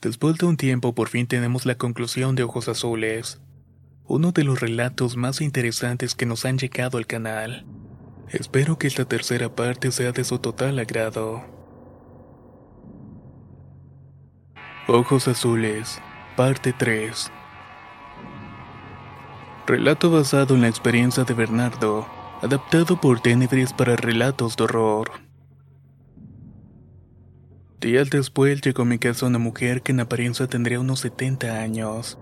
Después de un tiempo por fin tenemos la conclusión de Ojos Azules, uno de los relatos más interesantes que nos han llegado al canal. Espero que esta tercera parte sea de su total agrado. Ojos Azules, parte 3. Relato basado en la experiencia de Bernardo, adaptado por Tenebris para relatos de horror. Días después llegó a mi casa una mujer que en apariencia tendría unos 70 años.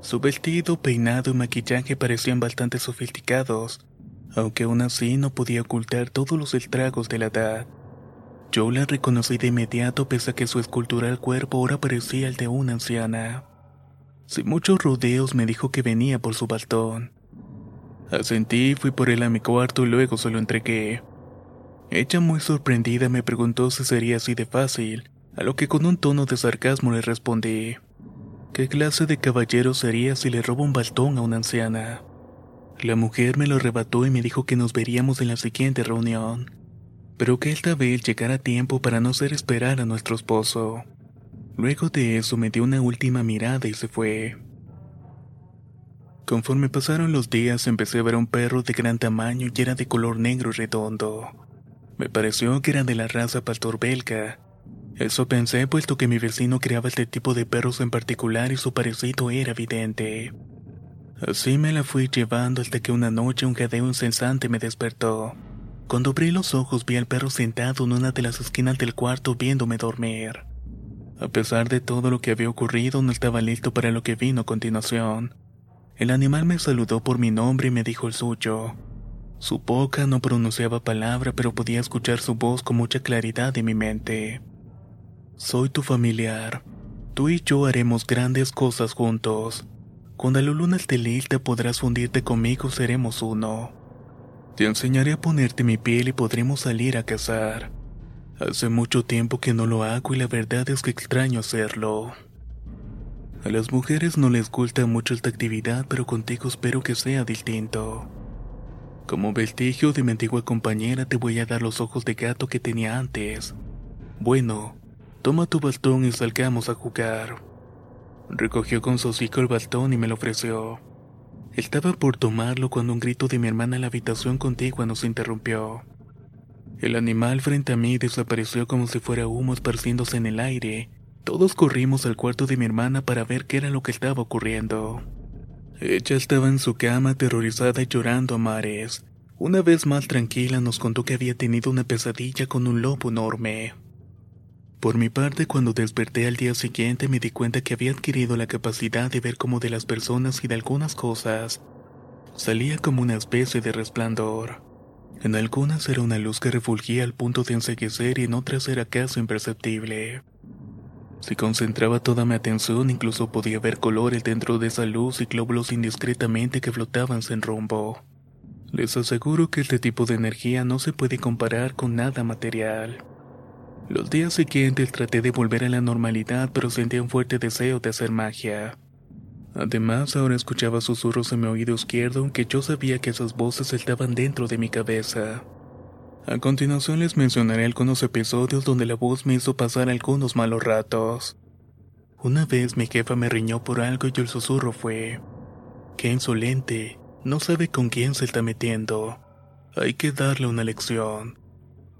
Su vestido, peinado y maquillaje parecían bastante sofisticados, aunque aún así no podía ocultar todos los estragos de la edad. Yo la reconocí de inmediato pese a que su escultural cuerpo ahora parecía el de una anciana. Sin muchos rodeos me dijo que venía por su bastón. Asentí, fui por él a mi cuarto y luego se lo entregué. Ella muy sorprendida me preguntó si sería así de fácil, a lo que con un tono de sarcasmo le respondí. ¿Qué clase de caballero sería si le robo un bastón a una anciana? La mujer me lo arrebató y me dijo que nos veríamos en la siguiente reunión, pero que esta vez llegara a tiempo para no hacer esperar a nuestro esposo. Luego de eso me dio una última mirada y se fue. Conforme pasaron los días empecé a ver un perro de gran tamaño y era de color negro y redondo. Me pareció que era de la raza pastor belga. Eso pensé puesto que mi vecino criaba este tipo de perros en particular y su parecido era evidente. Así me la fui llevando hasta que una noche un jadeo incesante me despertó. Cuando abrí los ojos vi al perro sentado en una de las esquinas del cuarto viéndome dormir. A pesar de todo lo que había ocurrido, no estaba listo para lo que vino a continuación. El animal me saludó por mi nombre y me dijo el suyo. Su boca no pronunciaba palabra, pero podía escuchar su voz con mucha claridad en mi mente. Soy tu familiar. Tú y yo haremos grandes cosas juntos. Cuando la luna esté lista podrás fundirte conmigo, seremos uno. Te enseñaré a ponerte mi piel y podremos salir a cazar. Hace mucho tiempo que no lo hago y la verdad es que extraño hacerlo. A las mujeres no les gusta mucho esta actividad, pero contigo espero que sea distinto. Como vestigio de mi antigua compañera te voy a dar los ojos de gato que tenía antes. Bueno, toma tu bastón y salgamos a jugar. Recogió con su hocico el bastón y me lo ofreció. Estaba por tomarlo cuando un grito de mi hermana en la habitación contigua nos interrumpió. El animal frente a mí desapareció como si fuera humo esparciéndose en el aire. Todos corrimos al cuarto de mi hermana para ver qué era lo que estaba ocurriendo. Ella estaba en su cama aterrorizada y llorando a mares. Una vez más tranquila nos contó que había tenido una pesadilla con un lobo enorme. Por mi parte, cuando desperté al día siguiente me di cuenta que había adquirido la capacidad de ver como de las personas y de algunas cosas. Salía como una especie de resplandor. En algunas era una luz que refulgía al punto de enseguecer y en otras era casi imperceptible. Si concentraba toda mi atención, incluso podía ver colores dentro de esa luz y glóbulos indiscretamente que flotaban sin rumbo. Les aseguro que este tipo de energía no se puede comparar con nada material. Los días siguientes traté de volver a la normalidad, pero sentía un fuerte deseo de hacer magia. Además, ahora escuchaba susurros en mi oído izquierdo, aunque yo sabía que esas voces estaban dentro de mi cabeza. A continuación les mencionaré algunos episodios donde la voz me hizo pasar algunos malos ratos. Una vez mi jefa me riñó por algo y el susurro fue, Qué insolente, no sabe con quién se está metiendo. Hay que darle una lección.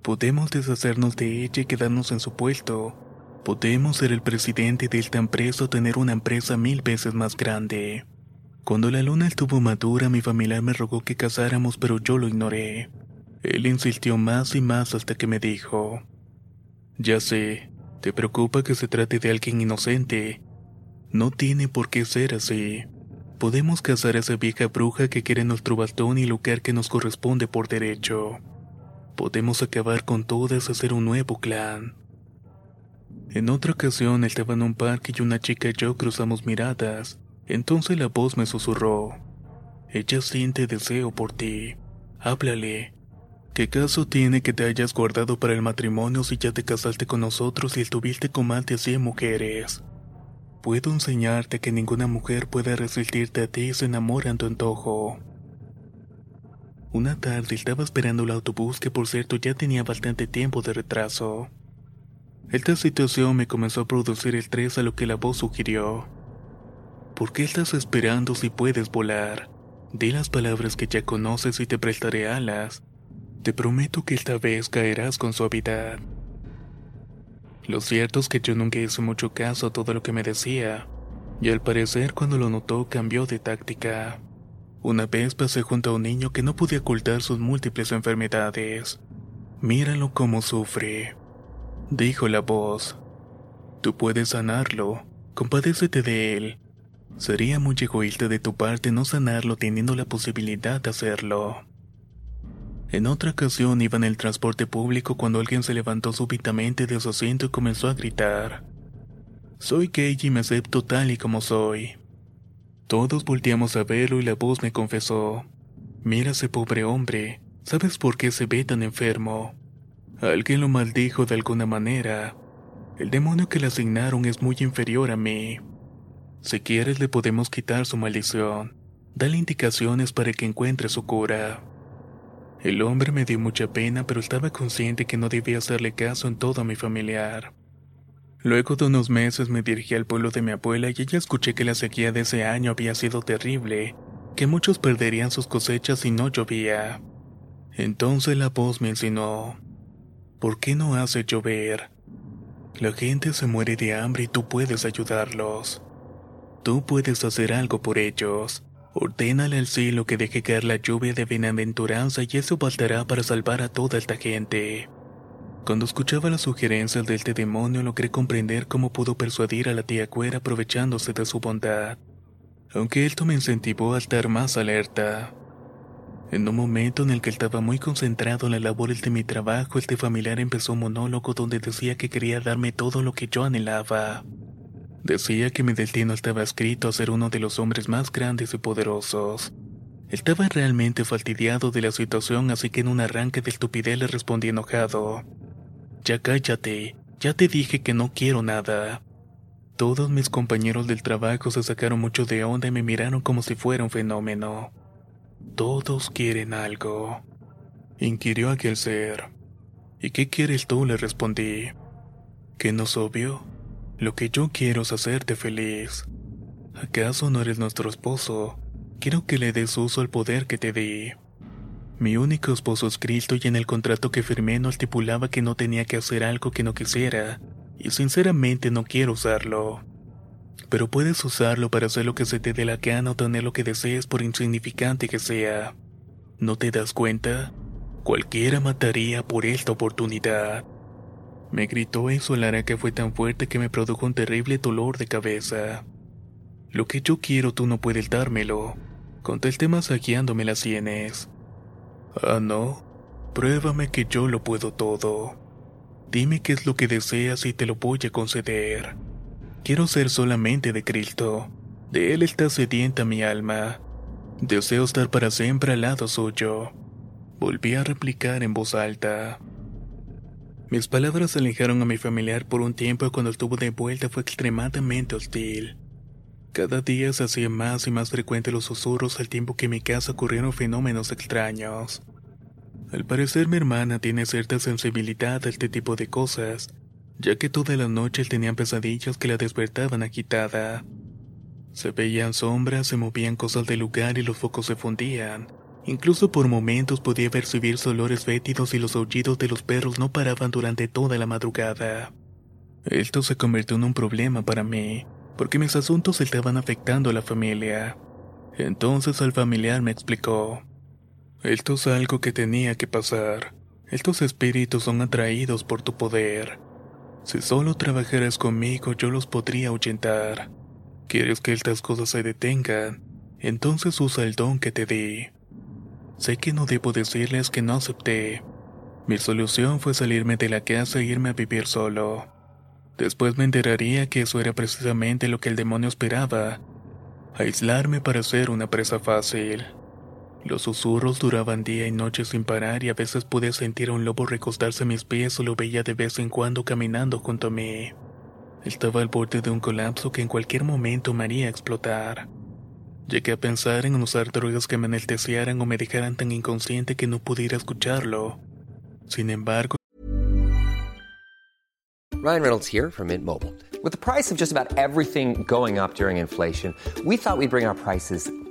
Podemos deshacernos de ella y quedarnos en su puesto. Podemos ser el presidente de esta empresa o tener una empresa mil veces más grande. Cuando la luna estuvo madura, mi familiar me rogó que casáramos, pero yo lo ignoré. Él insistió más y más hasta que me dijo, Ya sé, te preocupa que se trate de alguien inocente. No tiene por qué ser así. Podemos casar a esa vieja bruja que quiere nuestro bastón y lugar que nos corresponde por derecho. Podemos acabar con todas y hacer un nuevo clan. En otra ocasión estaba en un parque y una chica y yo cruzamos miradas. Entonces la voz me susurró. Ella siente deseo por ti. Háblale. ¿Qué caso tiene que te hayas guardado para el matrimonio si ya te casaste con nosotros y estuviste con más de 100 mujeres? Puedo enseñarte que ninguna mujer puede resistirte a ti y se enamora en tu antojo. Una tarde estaba esperando el autobús que por cierto ya tenía bastante tiempo de retraso. Esta situación me comenzó a producir estrés a lo que la voz sugirió. ¿Por qué estás esperando si puedes volar? Di las palabras que ya conoces y te prestaré alas. Te prometo que esta vez caerás con suavidad. Lo cierto es que yo nunca hice mucho caso a todo lo que me decía, y al parecer cuando lo notó cambió de táctica. Una vez pasé junto a un niño que no podía ocultar sus múltiples enfermedades. Míralo cómo sufre dijo la voz. Tú puedes sanarlo, compadécete de él. Sería muy egoísta de tu parte no sanarlo teniendo la posibilidad de hacerlo. En otra ocasión iba en el transporte público cuando alguien se levantó súbitamente de su asiento y comenzó a gritar. Soy gay y me acepto tal y como soy. Todos volteamos a verlo y la voz me confesó. Mira ese pobre hombre, ¿sabes por qué se ve tan enfermo? Alguien lo maldijo de alguna manera. El demonio que le asignaron es muy inferior a mí. Si quieres le podemos quitar su maldición. Dale indicaciones para que encuentre su cura. El hombre me dio mucha pena, pero estaba consciente que no debía hacerle caso en todo a mi familiar. Luego de unos meses me dirigí al pueblo de mi abuela y ella escuché que la sequía de ese año había sido terrible, que muchos perderían sus cosechas si no llovía. Entonces la voz me insinuó, ¿Por qué no hace llover? La gente se muere de hambre y tú puedes ayudarlos. Tú puedes hacer algo por ellos. Ordénale al cielo que deje caer la lluvia de bienaventuranza y eso bastará para salvar a toda esta gente. Cuando escuchaba las sugerencias de este demonio logré comprender cómo pudo persuadir a la tía Cuera aprovechándose de su bondad. Aunque esto me incentivó a estar más alerta. En un momento en el que estaba muy concentrado en la labor de mi trabajo, este familiar empezó un monólogo donde decía que quería darme todo lo que yo anhelaba. Decía que mi destino estaba escrito a ser uno de los hombres más grandes y poderosos. Estaba realmente fastidiado de la situación, así que en un arranque de estupidez le respondí enojado. Ya cállate, ya te dije que no quiero nada. Todos mis compañeros del trabajo se sacaron mucho de onda y me miraron como si fuera un fenómeno. Todos quieren algo. Inquirió aquel ser. ¿Y qué quieres tú? le respondí. ¿Que no obvio? Lo que yo quiero es hacerte feliz. ¿Acaso no eres nuestro esposo? Quiero que le des uso al poder que te di. Mi único esposo es Cristo y en el contrato que firmé no estipulaba que no tenía que hacer algo que no quisiera, y sinceramente no quiero usarlo pero puedes usarlo para hacer lo que se te dé la gana o tener lo que desees por insignificante que sea. ¿No te das cuenta? Cualquiera mataría por esta oportunidad. Me gritó eso la que fue tan fuerte que me produjo un terrible dolor de cabeza. Lo que yo quiero tú no puedes dármelo. Contesté masajeándome las sienes. Ah, no. Pruébame que yo lo puedo todo. Dime qué es lo que deseas y te lo voy a conceder. Quiero ser solamente de Cristo. De Él está sedienta mi alma. Deseo estar para siempre al lado suyo. Volví a replicar en voz alta. Mis palabras alejaron a mi familiar por un tiempo y cuando estuvo de vuelta fue extremadamente hostil. Cada día se hacían más y más frecuentes los susurros al tiempo que en mi casa ocurrieron fenómenos extraños. Al parecer mi hermana tiene cierta sensibilidad a este tipo de cosas, ya que todas las noches tenían pesadillas que la despertaban agitada. Se veían sombras, se movían cosas del lugar y los focos se fundían. Incluso por momentos podía percibir olores fétidos y los aullidos de los perros no paraban durante toda la madrugada. Esto se convirtió en un problema para mí, porque mis asuntos estaban afectando a la familia. Entonces el familiar me explicó. Esto es algo que tenía que pasar. Estos espíritus son atraídos por tu poder. Si solo trabajaras conmigo yo los podría ahuyentar. ¿Quieres que estas cosas se detengan? Entonces usa el don que te di. Sé que no debo decirles que no acepté. Mi solución fue salirme de la casa e irme a vivir solo. Después me enteraría que eso era precisamente lo que el demonio esperaba. Aislarme para ser una presa fácil. Los susurros duraban día y noche sin parar y a veces pude sentir a un lobo recostarse a mis pies o lo veía de vez en cuando caminando junto a mí. Estaba al borde de un colapso que en cualquier momento me haría explotar. Llegué a pensar en usar drogas que me enaltecieran o me dejaran tan inconsciente que no pudiera escucharlo. Sin embargo, Ryan Reynolds here from Mint Mobile. With the price of just about everything going up during inflation, we thought we'd bring our prices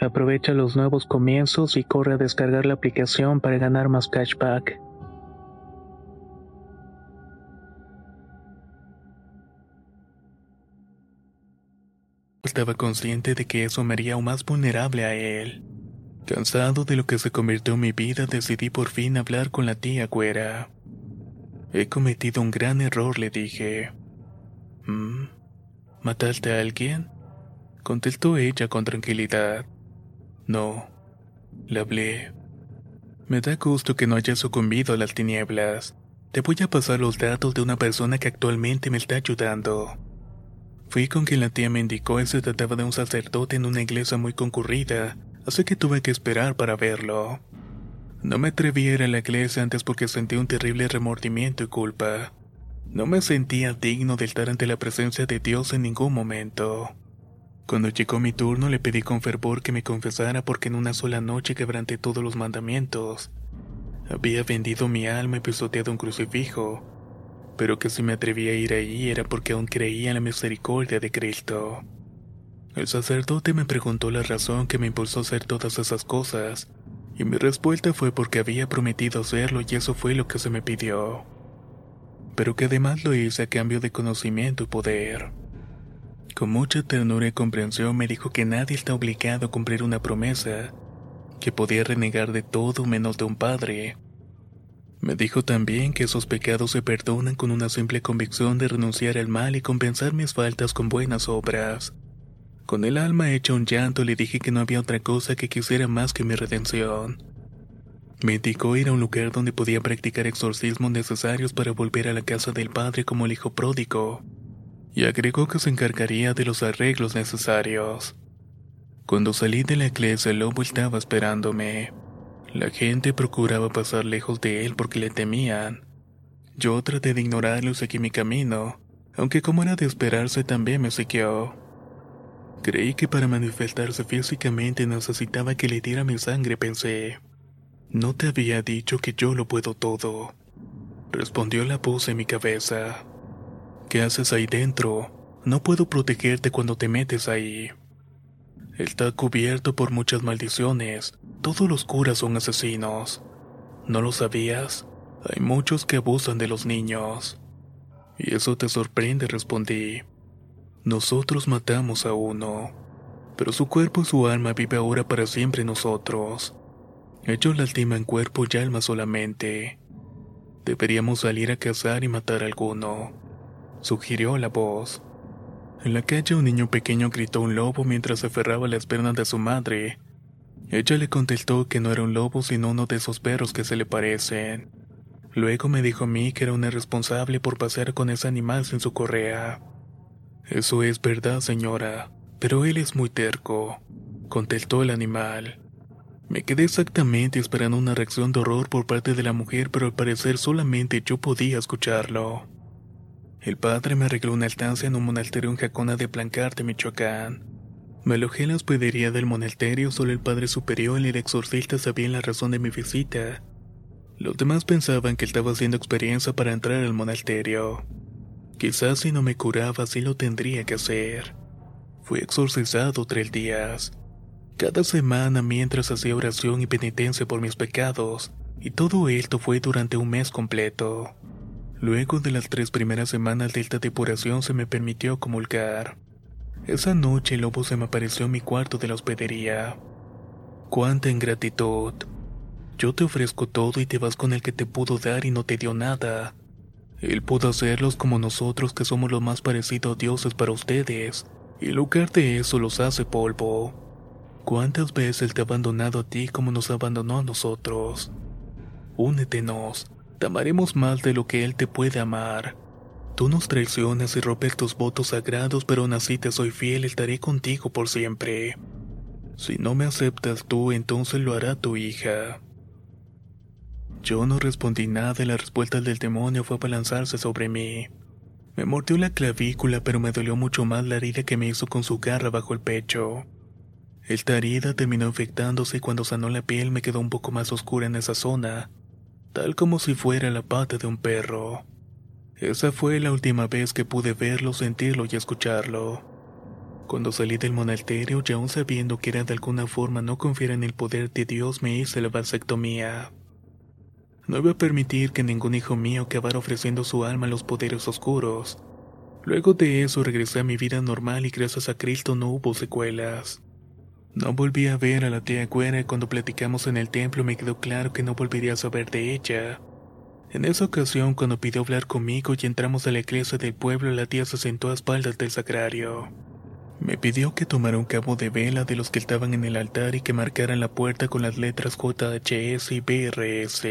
Aprovecha los nuevos comienzos y corre a descargar la aplicación para ganar más cashback. Estaba consciente de que eso me haría aún más vulnerable a él. Cansado de lo que se convirtió en mi vida, decidí por fin hablar con la tía güera. He cometido un gran error, le dije. ¿Mm? ¿Mataste a alguien? Contestó ella con tranquilidad. No. Le hablé. Me da gusto que no hayas sucumbido a las tinieblas. Te voy a pasar los datos de una persona que actualmente me está ayudando. Fui con quien la tía me indicó y se trataba de un sacerdote en una iglesia muy concurrida, así que tuve que esperar para verlo. No me atreví a ir a la iglesia antes porque sentí un terrible remordimiento y culpa. No me sentía digno de estar ante la presencia de Dios en ningún momento. Cuando llegó mi turno le pedí con fervor que me confesara porque en una sola noche quebranté todos los mandamientos. Había vendido mi alma y pisoteado un crucifijo, pero que si me atrevía a ir ahí era porque aún creía en la misericordia de Cristo. El sacerdote me preguntó la razón que me impulsó a hacer todas esas cosas, y mi respuesta fue porque había prometido hacerlo y eso fue lo que se me pidió. Pero que además lo hice a cambio de conocimiento y poder. Con mucha ternura y comprensión me dijo que nadie está obligado a cumplir una promesa, que podía renegar de todo menos de un padre. Me dijo también que esos pecados se perdonan con una simple convicción de renunciar al mal y compensar mis faltas con buenas obras. Con el alma hecha un llanto le dije que no había otra cosa que quisiera más que mi redención. Me indicó ir a un lugar donde podía practicar exorcismos necesarios para volver a la casa del padre como el hijo pródigo, y agregó que se encargaría de los arreglos necesarios. Cuando salí de la iglesia, el lobo estaba esperándome. La gente procuraba pasar lejos de él porque le temían. Yo traté de ignorarlo y seguí mi camino, aunque como era de esperarse también me siguió. Creí que para manifestarse físicamente necesitaba que le diera mi sangre, pensé. No te había dicho que yo lo puedo todo. Respondió la voz en mi cabeza. ¿Qué haces ahí dentro? No puedo protegerte cuando te metes ahí. Está cubierto por muchas maldiciones. Todos los curas son asesinos. ¿No lo sabías? Hay muchos que abusan de los niños. Y eso te sorprende, respondí. Nosotros matamos a uno, pero su cuerpo y su alma vive ahora para siempre nosotros. Ellos lastiman cuerpo y alma solamente. Deberíamos salir a cazar y matar a alguno, sugirió la voz. En la calle un niño pequeño gritó un lobo mientras se aferraba las piernas de su madre. Ella le contestó que no era un lobo sino uno de esos perros que se le parecen. Luego me dijo a mí que era una responsable por pasear con ese animal sin su correa. Eso es verdad, señora, pero él es muy terco, contestó el animal. Me quedé exactamente esperando una reacción de horror por parte de la mujer, pero al parecer solamente yo podía escucharlo. El padre me arregló una estancia en un monasterio en Jacona de Plancarte, Michoacán. Me alojé en la hospedería del monasterio, solo el padre superior y el exorcista sabían la razón de mi visita. Los demás pensaban que estaba haciendo experiencia para entrar al monasterio. Quizás si no me curaba, sí lo tendría que hacer. Fui exorcizado tres días. Cada semana mientras hacía oración y penitencia por mis pecados, y todo esto fue durante un mes completo. Luego de las tres primeras semanas de esta depuración se me permitió comulgar. Esa noche el lobo se me apareció en mi cuarto de la hospedería. Cuánta ingratitud. Yo te ofrezco todo y te vas con el que te pudo dar y no te dio nada. Él pudo hacerlos como nosotros que somos los más parecidos a dioses para ustedes, y en lugar de eso los hace polvo. ¿Cuántas veces te ha abandonado a ti como nos abandonó a nosotros? Únetenos, te amaremos más de lo que Él te puede amar. Tú nos traicionas y rompes tus votos sagrados, pero aún así te soy fiel y estaré contigo por siempre. Si no me aceptas tú, entonces lo hará tu hija. Yo no respondí nada y la respuesta del demonio fue lanzarse sobre mí. Me mordió la clavícula, pero me dolió mucho más la herida que me hizo con su garra bajo el pecho. Esta herida terminó infectándose y cuando sanó la piel me quedó un poco más oscura en esa zona, tal como si fuera la pata de un perro. Esa fue la última vez que pude verlo, sentirlo y escucharlo. Cuando salí del monasterio, ya aún sabiendo que era de alguna forma no confiar en el poder de Dios, me hice la vasectomía. No iba a permitir que ningún hijo mío acabara ofreciendo su alma a los poderes oscuros. Luego de eso regresé a mi vida normal y gracias a Cristo no hubo secuelas. No volví a ver a la tía Güera y cuando platicamos en el templo me quedó claro que no volvería a saber de ella. En esa ocasión, cuando pidió hablar conmigo y entramos a la iglesia del pueblo, la tía se sentó a espaldas del sagrario. Me pidió que tomara un cabo de vela de los que estaban en el altar y que marcaran la puerta con las letras JHS y BRS.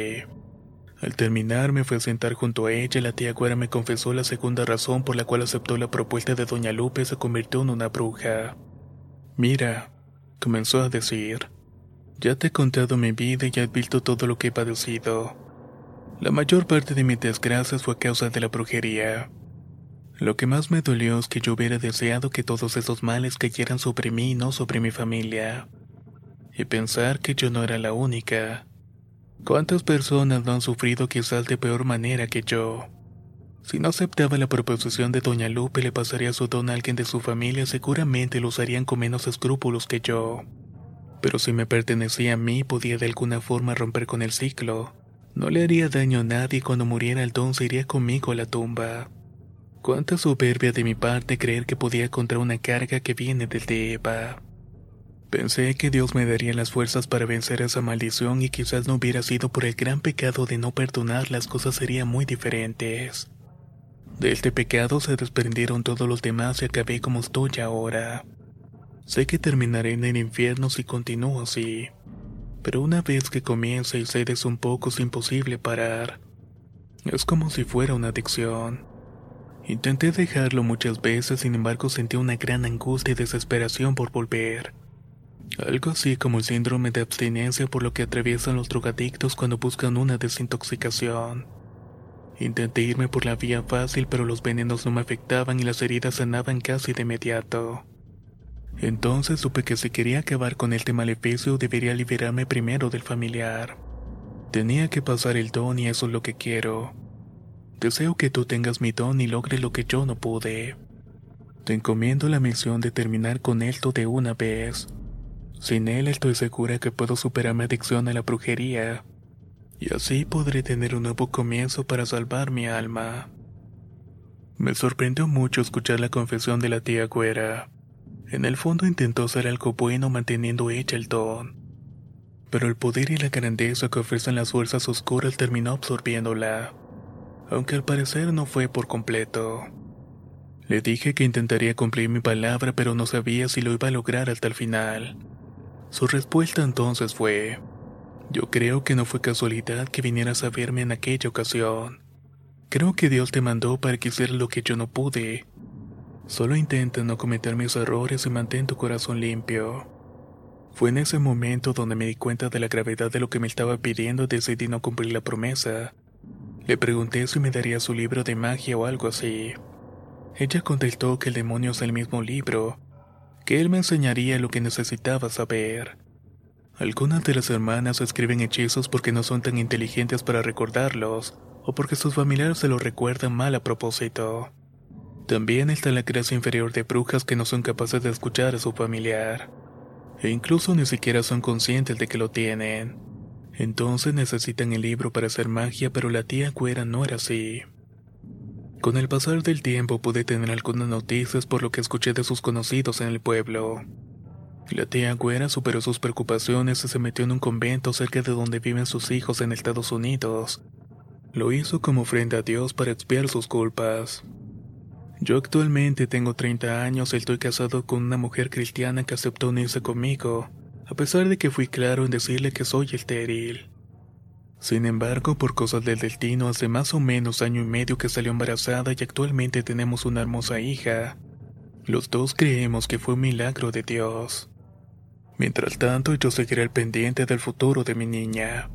Al terminar me fui a sentar junto a ella y la tía Güera me confesó la segunda razón por la cual aceptó la propuesta de Doña Lupe y se convirtió en una bruja. Mira, comenzó a decir. Ya te he contado mi vida y has visto todo lo que he padecido. La mayor parte de mis desgracias fue a causa de la brujería. Lo que más me dolió es que yo hubiera deseado que todos esos males cayeran sobre mí y no sobre mi familia. Y pensar que yo no era la única. ¿Cuántas personas no han sufrido quizás de peor manera que yo? Si no aceptaba la proposición de Doña Lupe le pasaría su don a alguien de su familia, seguramente lo usarían con menos escrúpulos que yo. Pero si me pertenecía a mí, podía de alguna forma romper con el ciclo. No le haría daño a nadie cuando muriera el don se iría conmigo a la tumba. Cuánta soberbia de mi parte creer que podía contra una carga que viene del de Eva. Pensé que Dios me daría las fuerzas para vencer esa maldición y quizás no hubiera sido por el gran pecado de no perdonar, las cosas serían muy diferentes. De este pecado se desprendieron todos los demás y acabé como estoy ahora. Sé que terminaré en el infierno si continúo así, pero una vez que comienza y cedes un poco es imposible parar. Es como si fuera una adicción. Intenté dejarlo muchas veces, sin embargo sentí una gran angustia y desesperación por volver. Algo así como el síndrome de abstinencia por lo que atraviesan los drogadictos cuando buscan una desintoxicación. Intenté irme por la vía fácil, pero los venenos no me afectaban y las heridas sanaban casi de inmediato. Entonces supe que si quería acabar con este maleficio debería liberarme primero del familiar. Tenía que pasar el don y eso es lo que quiero. Deseo que tú tengas mi don y logres lo que yo no pude. Te encomiendo la misión de terminar con esto de una vez. Sin él estoy segura que puedo superar mi adicción a la brujería. Y así podré tener un nuevo comienzo para salvar mi alma. Me sorprendió mucho escuchar la confesión de la tía Güera. En el fondo intentó ser algo bueno manteniendo hecha el don. Pero el poder y la grandeza que ofrecen las fuerzas oscuras terminó absorbiéndola. Aunque al parecer no fue por completo. Le dije que intentaría cumplir mi palabra, pero no sabía si lo iba a lograr hasta el final. Su respuesta entonces fue, yo creo que no fue casualidad que vinieras a verme en aquella ocasión. Creo que Dios te mandó para que hiciera lo que yo no pude. Solo intenta no cometer mis errores y mantén tu corazón limpio. Fue en ese momento donde me di cuenta de la gravedad de lo que me estaba pidiendo y decidí no cumplir la promesa. Le pregunté si me daría su libro de magia o algo así. Ella contestó que el demonio es el mismo libro, que él me enseñaría lo que necesitaba saber. Algunas de las hermanas escriben hechizos porque no son tan inteligentes para recordarlos, o porque sus familiares se los recuerdan mal a propósito. También está la clase inferior de brujas que no son capaces de escuchar a su familiar, e incluso ni siquiera son conscientes de que lo tienen. Entonces necesitan el libro para hacer magia, pero la tía Cuera no era así. Con el pasar del tiempo pude tener algunas noticias por lo que escuché de sus conocidos en el pueblo. La tía Güera superó sus preocupaciones y se metió en un convento cerca de donde viven sus hijos en Estados Unidos. Lo hizo como ofrenda a Dios para expiar sus culpas. Yo actualmente tengo 30 años y estoy casado con una mujer cristiana que aceptó unirse conmigo, a pesar de que fui claro en decirle que soy estéril. Sin embargo, por cosas del destino, hace más o menos año y medio que salió embarazada y actualmente tenemos una hermosa hija. Los dos creemos que fue un milagro de Dios. Mientras tanto, yo seguiré al pendiente del futuro de mi niña.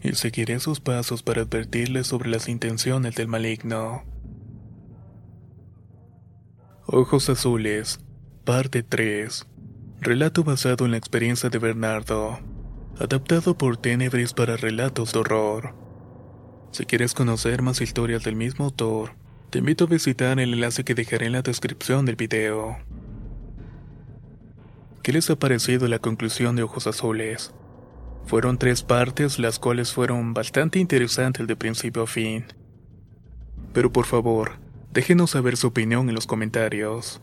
Y seguiré sus pasos para advertirle sobre las intenciones del maligno. Ojos Azules, parte 3. Relato basado en la experiencia de Bernardo adaptado por Tenebris para relatos de horror. Si quieres conocer más historias del mismo autor, te invito a visitar el enlace que dejaré en la descripción del video. ¿Qué les ha parecido la conclusión de Ojos Azules? Fueron tres partes las cuales fueron bastante interesantes de principio a fin. Pero por favor, déjenos saber su opinión en los comentarios.